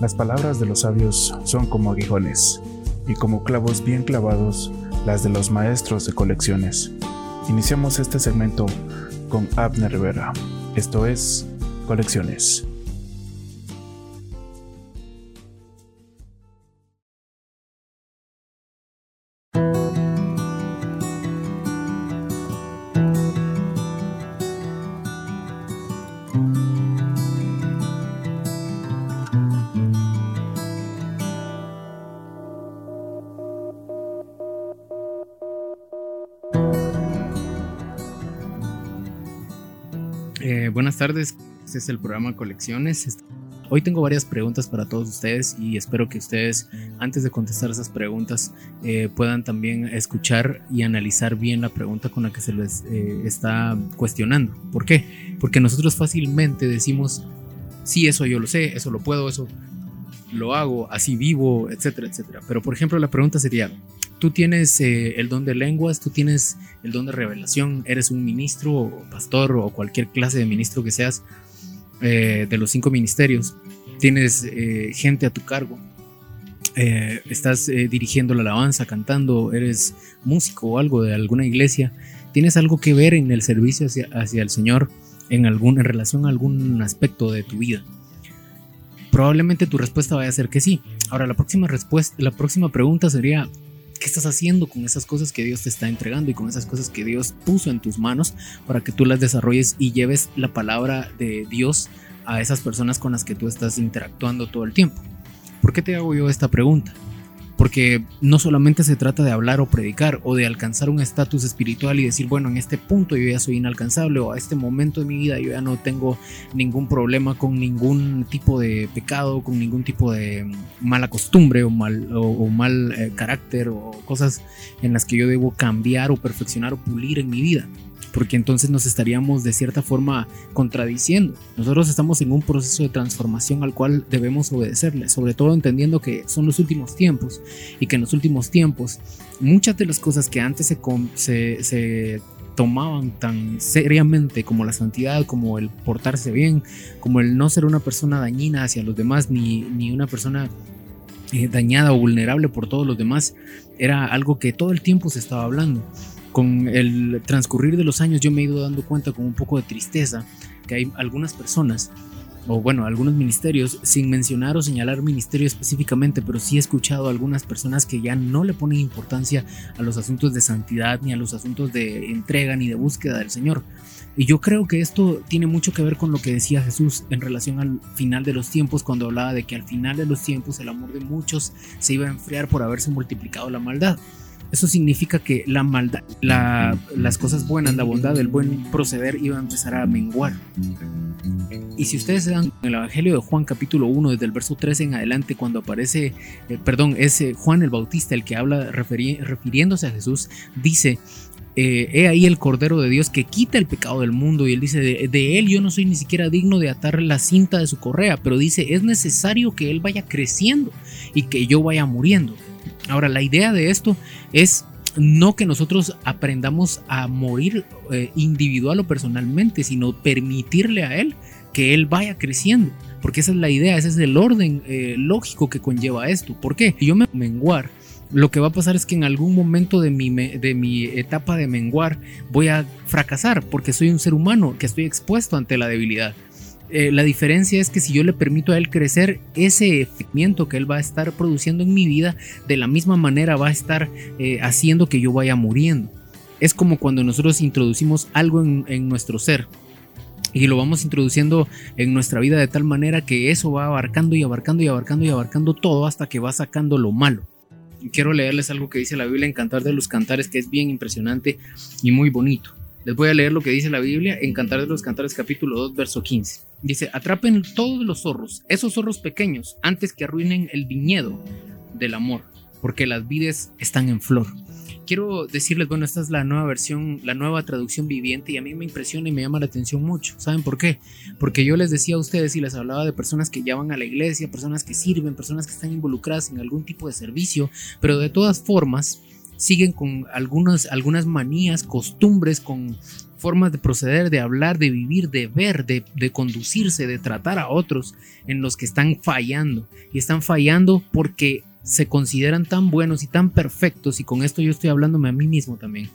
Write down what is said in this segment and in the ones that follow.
Las palabras de los sabios son como aguijones, y como clavos bien clavados las de los maestros de colecciones. Iniciamos este segmento con Abner Rivera. Esto es Colecciones. Buenas tardes. Este es el programa Colecciones. Hoy tengo varias preguntas para todos ustedes y espero que ustedes, antes de contestar esas preguntas, eh, puedan también escuchar y analizar bien la pregunta con la que se les eh, está cuestionando. ¿Por qué? Porque nosotros fácilmente decimos, sí, eso yo lo sé, eso lo puedo, eso lo hago, así vivo, etcétera, etcétera. Pero por ejemplo, la pregunta sería, tú tienes eh, el don de lenguas, tú tienes el don de revelación, eres un ministro o pastor o cualquier clase de ministro que seas eh, de los cinco ministerios, tienes eh, gente a tu cargo, estás dirigiendo la alabanza, cantando, eres músico o algo de alguna iglesia, tienes algo que ver en el servicio hacia, hacia el Señor en, algún, en relación a algún aspecto de tu vida. Probablemente tu respuesta vaya a ser que sí. Ahora la próxima respuesta, la próxima pregunta sería ¿Qué estás haciendo con esas cosas que Dios te está entregando y con esas cosas que Dios puso en tus manos para que tú las desarrolles y lleves la palabra de Dios a esas personas con las que tú estás interactuando todo el tiempo? ¿Por qué te hago yo esta pregunta? Porque no solamente se trata de hablar o predicar o de alcanzar un estatus espiritual y decir, bueno, en este punto yo ya soy inalcanzable o a este momento de mi vida yo ya no tengo ningún problema con ningún tipo de pecado, con ningún tipo de mala costumbre o mal, o, mal eh, carácter o cosas en las que yo debo cambiar o perfeccionar o pulir en mi vida porque entonces nos estaríamos de cierta forma contradiciendo. Nosotros estamos en un proceso de transformación al cual debemos obedecerle, sobre todo entendiendo que son los últimos tiempos y que en los últimos tiempos muchas de las cosas que antes se, se, tomaban tan seriamente como la santidad, como el portarse bien, como el no ser una persona dañina hacia los demás, ni, ni una persona eh, dañada o vulnerable por todos los demás, era algo que todo el tiempo se estaba hablando con el transcurrir de los años yo me he ido dando cuenta con un poco de tristeza que hay algunas personas o bueno, algunos ministerios, sin mencionar o señalar ministerio específicamente, pero sí he escuchado a algunas personas que ya no le ponen importancia a los asuntos de santidad ni a los asuntos de entrega ni de búsqueda del Señor. Y yo creo que esto tiene mucho que ver con lo que decía Jesús en relación al final de los tiempos, cuando hablaba de que al final de los tiempos el amor de muchos se iba a enfriar por haberse multiplicado la maldad. Eso significa que la maldad, las cosas buenas, la bondad, el buen proceder iba a empezar a menguar. Y si ustedes se dan en el Evangelio de Juan capítulo 1, desde el verso 13 en adelante, cuando aparece, eh, perdón, es eh, Juan el Bautista el que habla refiriéndose a Jesús, dice, eh, he ahí el Cordero de Dios que quita el pecado del mundo y él dice, de, de, él yo no soy ni siquiera digno de atar la cinta de su correa, pero dice, es necesario que él vaya creciendo y que yo vaya muriendo. Ahora, la idea de esto es no que nosotros aprendamos a morir eh, individual o personalmente, sino permitirle a Él que Él vaya creciendo. Porque esa es la idea, ese es el orden eh, lógico que conlleva esto. ¿Por qué? Si yo me menguar, lo que va a pasar es que en algún momento de mi, de mi etapa de menguar voy a fracasar porque soy un ser humano que estoy expuesto ante la debilidad. Eh, la diferencia es que si yo le permito a él crecer, ese efecto que él va a estar produciendo en mi vida, de la misma manera va a estar eh, haciendo que yo vaya muriendo. Es como cuando nosotros introducimos algo en, nuestro ser y lo vamos introduciendo en nuestra vida de tal manera que eso va abarcando y abarcando y abarcando y abarcando todo hasta que va sacando lo malo. Quiero leerles algo que dice la Biblia en Cantar de los Cantares que es bien impresionante y muy bonito. Les voy a leer lo que dice la Biblia en Cantar de los Cantares capítulo 2 verso 15. Dice, atrapen todos los zorros, esos zorros pequeños, antes que arruinen el viñedo del amor, porque las vides están en flor. Quiero decirles, bueno, esta es la nueva versión, la nueva traducción viviente y a mí me impresiona y me llama la atención mucho. ¿Saben por qué? Porque yo les decía a ustedes y les hablaba de personas que ya van a la iglesia, personas que sirven, personas que están involucradas en algún tipo de servicio, pero de todas formas, siguen con algunas, algunas manías, costumbres, con formas de proceder, de hablar, de vivir, de ver, de, conducirse, de tratar a otros en los que están fallando. Y están fallando porque se consideran tan buenos y tan perfectos, y con esto yo estoy hablándome a mí mismo también,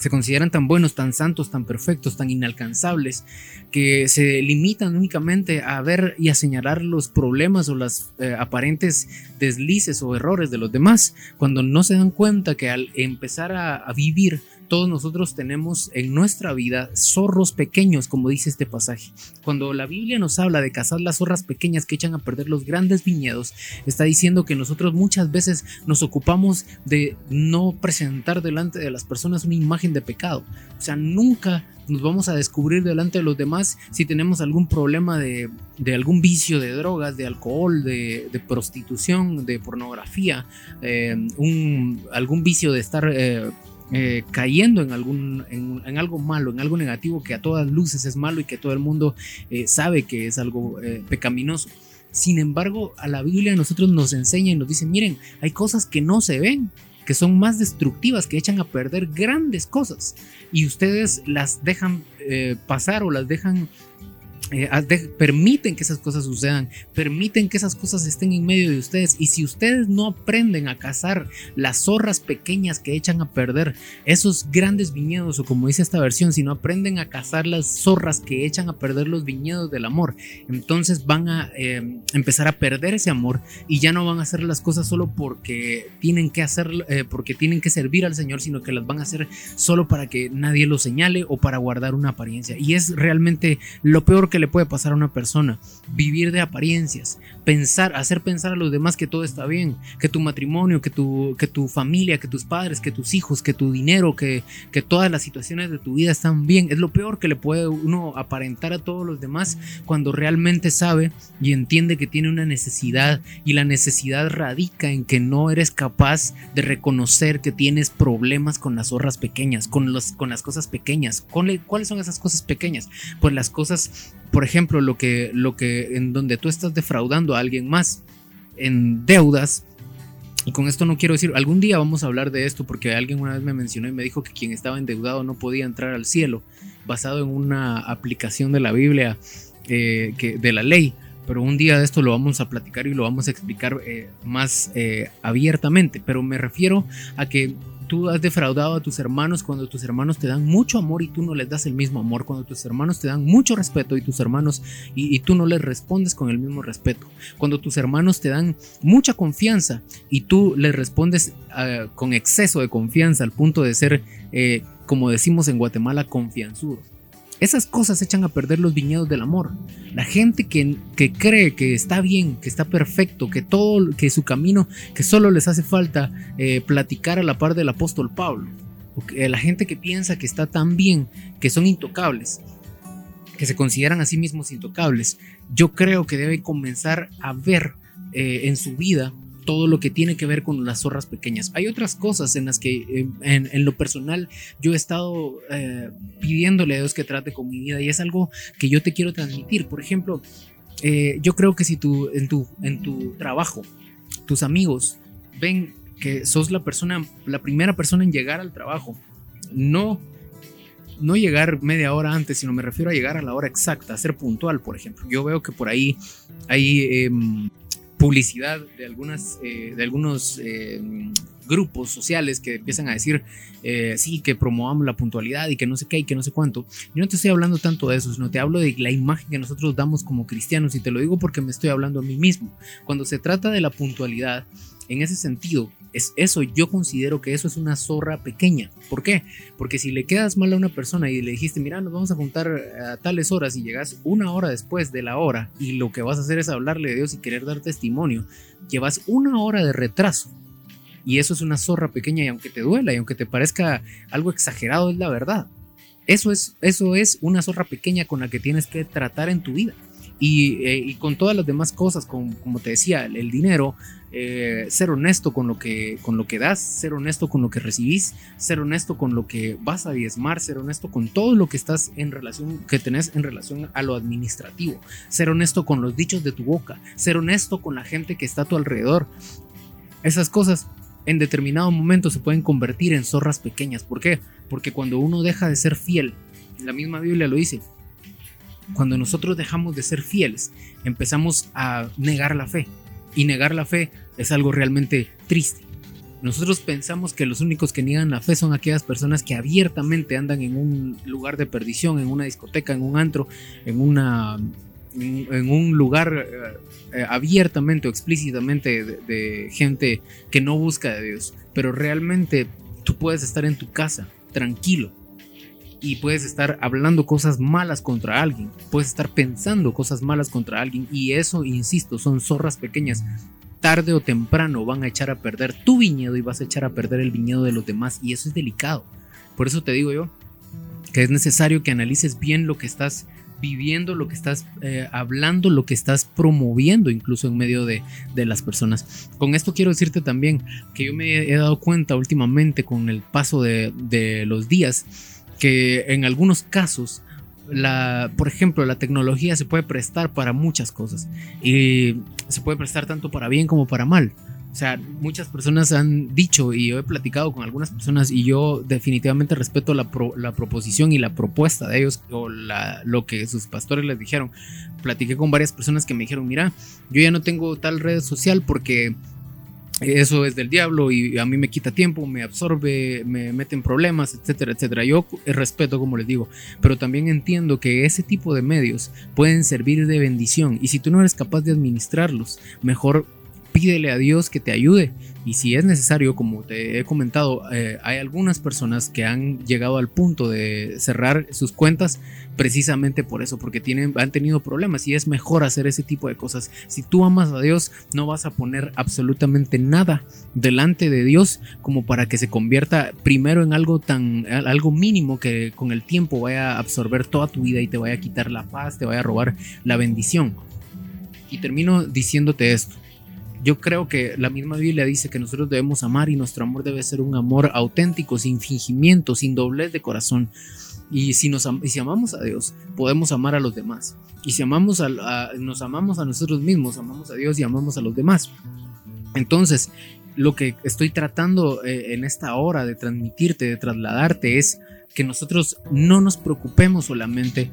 se consideran tan buenos, tan santos, tan perfectos, tan inalcanzables, que se limitan únicamente a ver y a señalar los problemas o las eh, aparentes deslices o errores de los demás, cuando no se dan cuenta que al empezar a vivir todos nosotros tenemos en nuestra vida zorros pequeños, como dice este pasaje. Cuando la Biblia nos habla de cazar las zorras pequeñas que echan a perder los grandes viñedos, está diciendo que nosotros muchas veces nos ocupamos de no presentar delante de las personas una imagen de pecado. O sea, nunca nos vamos a descubrir delante de los demás si tenemos algún problema de, algún vicio de drogas, de alcohol, de, prostitución, de pornografía, eh, un, algún vicio de estar eh, eh, cayendo en, algún, en, algo malo, en algo negativo que a todas luces es malo y que todo el mundo eh, sabe que es algo eh, pecaminoso. Sin embargo, a la Biblia nosotros nos enseña y nos dice, miren, hay cosas que no se ven, que son más destructivas, que echan a perder grandes cosas y ustedes las dejan pasar o las dejan eh, permiten que esas cosas sucedan, permiten que esas cosas estén en medio de ustedes. Y si ustedes no aprenden a cazar las zorras pequeñas que echan a perder esos grandes viñedos, o como dice esta versión, si no aprenden a cazar las zorras que echan a perder los viñedos del amor, entonces van a em, empezar a perder ese amor y ya no van a hacer las cosas solo porque tienen que hacer, eh, porque tienen que servir al Señor, sino que las van a hacer solo para que nadie lo señale o para guardar una apariencia. Y es realmente lo peor que le puede pasar a una persona. Vivir de apariencias, pensar, hacer pensar a los demás que todo está bien, que tu matrimonio, que tu, que tu familia, que tus padres, que tus hijos, que tu dinero, que, que todas las situaciones de tu vida están bien. Es lo peor que le puede uno aparentar a todos los demás cuando realmente sabe y entiende que tiene una necesidad y la necesidad radica en que no eres capaz de reconocer que tienes problemas con las zorras pequeñas, con, los, con las cosas pequeñas. ¿Cuáles son esas cosas pequeñas? Pues las cosas por ejemplo, lo que, lo que en donde tú estás defraudando a alguien más en deudas, y con esto no quiero decir, algún día vamos a hablar de esto porque alguien una vez me mencionó y me dijo que quien estaba endeudado no podía entrar al cielo, basado en una aplicación de la Biblia, eh, que, de la ley. Pero un día de esto lo vamos a platicar y lo vamos a explicar eh, más eh, abiertamente. Pero me refiero a que tú has defraudado a tus hermanos cuando tus hermanos te dan mucho amor y tú no les das el mismo amor, cuando tus hermanos te dan mucho respeto y tus hermanos y, tú no les respondes con el mismo respeto, cuando tus hermanos te dan mucha confianza y tú les respondes ah, con exceso de confianza al punto de ser, eh, como decimos en Guatemala, confianzudos. Esas cosas echan a perder los viñedos del amor. La gente que, que, cree que está bien, que está perfecto, que todo, que su camino, que solo les hace falta eh, platicar a la par del apóstol Pablo. La gente que piensa que está tan bien, que son intocables, que se consideran a sí mismos intocables, yo creo que debe comenzar a ver eh, en su vida todo lo que tiene que ver con las zorras pequeñas. Hay otras cosas en las que eh, en, lo personal yo he estado eh, pidiéndole a Dios que trate con mi vida y es algo que yo te quiero transmitir. Por ejemplo, eh, yo creo que si tú en tu, en tu trabajo, tus amigos ven que sos la persona, la primera persona en llegar al trabajo, no no llegar media hora antes, sino me refiero a llegar a la hora exacta, a ser puntual, por ejemplo. Yo veo que por ahí hay em, publicidad de, algunas, eh, de algunos eh, grupos sociales que empiezan a decir, eh, sí, que promovamos la puntualidad y que no sé qué y que no sé cuánto. Yo no te estoy hablando tanto de eso, sino te hablo de la imagen que nosotros damos como cristianos y te lo digo porque me estoy hablando a mí mismo. Cuando se trata de la puntualidad, en ese sentido, es eso, yo considero que eso es una zorra pequeña. ¿Por qué? Porque si le quedas mal a una persona y le dijiste, mira, nos vamos a juntar a tales horas y llegas una hora después de la hora y lo que vas a hacer es hablarle de Dios y querer dar testimonio, llevas una hora de retraso. Y eso es una zorra pequeña y aunque te duela y aunque te parezca algo exagerado, es la verdad. Eso es, eso es una zorra pequeña con la que tienes que tratar en tu vida. Y, eh, con todas las demás cosas, como, te decía, el dinero, eh, ser honesto con lo, que, con lo que das, ser honesto con lo que recibís, ser honesto con lo que vas a diezmar, ser honesto con todo lo que estás en relación, que tenés en relación a lo administrativo, ser honesto con los dichos de tu boca, ser honesto con la gente que está a tu alrededor. Esas cosas en determinado momento se pueden convertir en zorras pequeñas. ¿Por qué? Porque cuando uno deja de ser fiel, la misma Biblia lo dice, cuando nosotros dejamos de ser fieles, empezamos a negar la fe. Y negar la fe es algo realmente triste. Nosotros pensamos que los únicos que niegan la fe son aquellas personas que abiertamente andan en un lugar de perdición, en una discoteca, en un antro, en una en, un lugar eh, eh, abiertamente o explícitamente de, gente que no busca de Dios. Pero realmente tú puedes estar en tu casa, tranquilo, y puedes estar hablando cosas malas contra alguien, puedes estar pensando cosas malas contra alguien, y eso, insisto, son zorras pequeñas. Tarde o temprano van a echar a perder tu viñedo y vas a echar a perder el viñedo de los demás, y eso es delicado. Por eso te digo yo que es necesario que analices bien lo que estás viviendo, lo que estás eh, hablando, lo que estás promoviendo incluso en medio de, las personas. Con esto quiero decirte también que yo me he dado cuenta últimamente con el paso de, de los días que en algunos casos la, por ejemplo, la tecnología se puede prestar para muchas cosas y se puede prestar tanto para bien como para mal. O sea, muchas personas han dicho y yo he platicado con algunas personas y yo definitivamente respeto la, la proposición y la propuesta de ellos o lo que sus pastores les dijeron. Platiqué con varias personas que me dijeron, mira, yo ya no tengo tal red social porque eso es del diablo y a mí me quita tiempo, me absorbe, me mete en problemas, etcétera, etcétera. Yo respeto, como les digo, pero también entiendo que ese tipo de medios pueden servir de bendición y si tú no eres capaz de administrarlos, mejor pídele a Dios que te ayude. Y si es necesario, como te he comentado, eh, hay algunas personas que han llegado al punto de cerrar sus cuentas precisamente por eso, porque tienen, han tenido problemas y es mejor hacer ese tipo de cosas. Si tú amas a Dios, no vas a poner absolutamente nada delante de Dios como para que se convierta primero en algo tan, algo mínimo que con el tiempo vaya a absorber toda tu vida y te vaya a quitar la paz, te vaya a robar la bendición. Y termino diciéndote esto yo creo que la misma Biblia dice que nosotros debemos amar y nuestro amor debe ser un amor auténtico, sin fingimiento, sin doblez de corazón. Y si, nos, amamos a Dios, podemos amar a los demás. Y si amamos nos amamos a nosotros mismos, amamos a Dios y amamos a los demás. Entonces, lo que estoy tratando eh, en esta hora de transmitirte, de trasladarte, es que nosotros no nos preocupemos solamente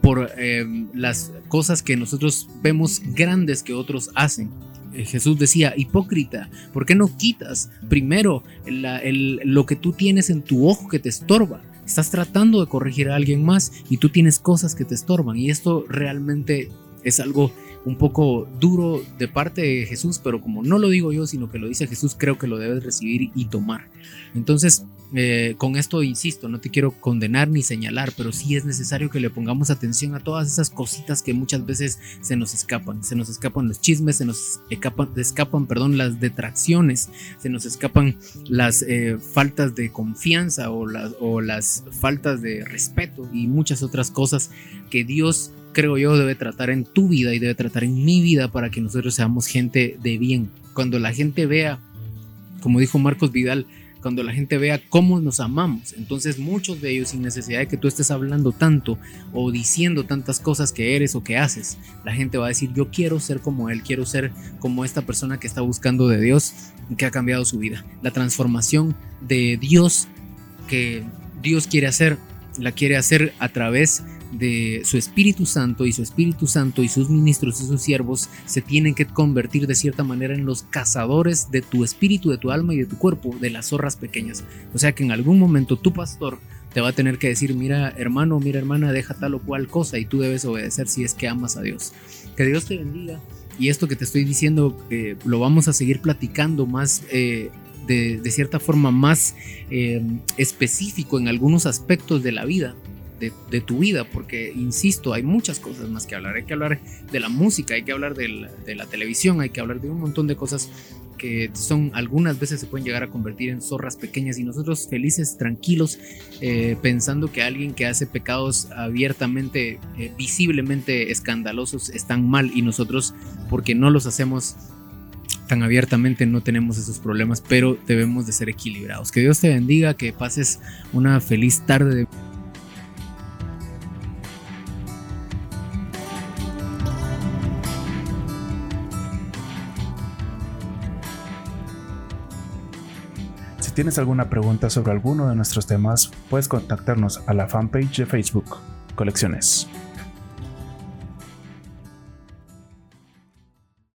por eh, las cosas que nosotros vemos grandes que otros hacen, Jesús decía, hipócrita, ¿por qué no quitas primero lo que tú tienes en tu ojo que te estorba? Estás tratando de corregir a alguien más y tú tienes cosas que te estorban y esto realmente es algo un poco duro de parte de Jesús, pero como no lo digo yo, sino que lo dice Jesús, creo que lo debes recibir y tomar. Entonces, eh, con esto insisto, no te quiero condenar ni señalar, pero sí es necesario que le pongamos atención a todas esas cositas que muchas veces se nos escapan. Se nos escapan los chismes, se nos escapan, perdón, las detracciones, se nos escapan las eh, faltas de confianza o o las faltas de respeto y muchas otras cosas que Dios creo yo, debe tratar en tu vida y debe tratar en mi vida para que nosotros seamos gente de bien. Cuando la gente vea, como dijo Marcos Vidal, cuando la gente vea cómo nos amamos, entonces muchos de ellos sin necesidad de que tú estés hablando tanto o diciendo tantas cosas que eres o que haces, la gente va a decir, yo quiero ser como él, quiero ser como esta persona que está buscando de Dios, que ha cambiado su vida. La transformación de Dios que Dios quiere hacer, la quiere hacer a través de de su Espíritu Santo y su Espíritu Santo y sus ministros y sus siervos se tienen que convertir de cierta manera en los cazadores de tu espíritu, de tu alma y de tu cuerpo, de las zorras pequeñas. O sea que en algún momento tu pastor te va a tener que decir, mira hermano, mira hermana, deja tal o cual cosa y tú debes obedecer si es que amas a Dios. Que Dios te bendiga. Y esto que te estoy diciendo eh, lo vamos a seguir platicando más eh, de, cierta forma más eh, específico en algunos aspectos de la vida de, tu vida, porque, insisto, hay muchas cosas más que hablar. Hay que hablar de la música, hay que hablar de la, televisión, hay que hablar de un montón de cosas que son algunas veces se pueden llegar a convertir en zorras pequeñas y nosotros felices, tranquilos, eh, pensando que alguien que hace pecados abiertamente, eh, visiblemente escandalosos, están mal y nosotros, porque no los hacemos tan abiertamente no tenemos esos problemas, pero debemos de ser equilibrados. Que Dios te bendiga, que pases una feliz tarde tienes alguna pregunta sobre alguno de nuestros temas, puedes contactarnos a la fanpage de Facebook, Colecciones.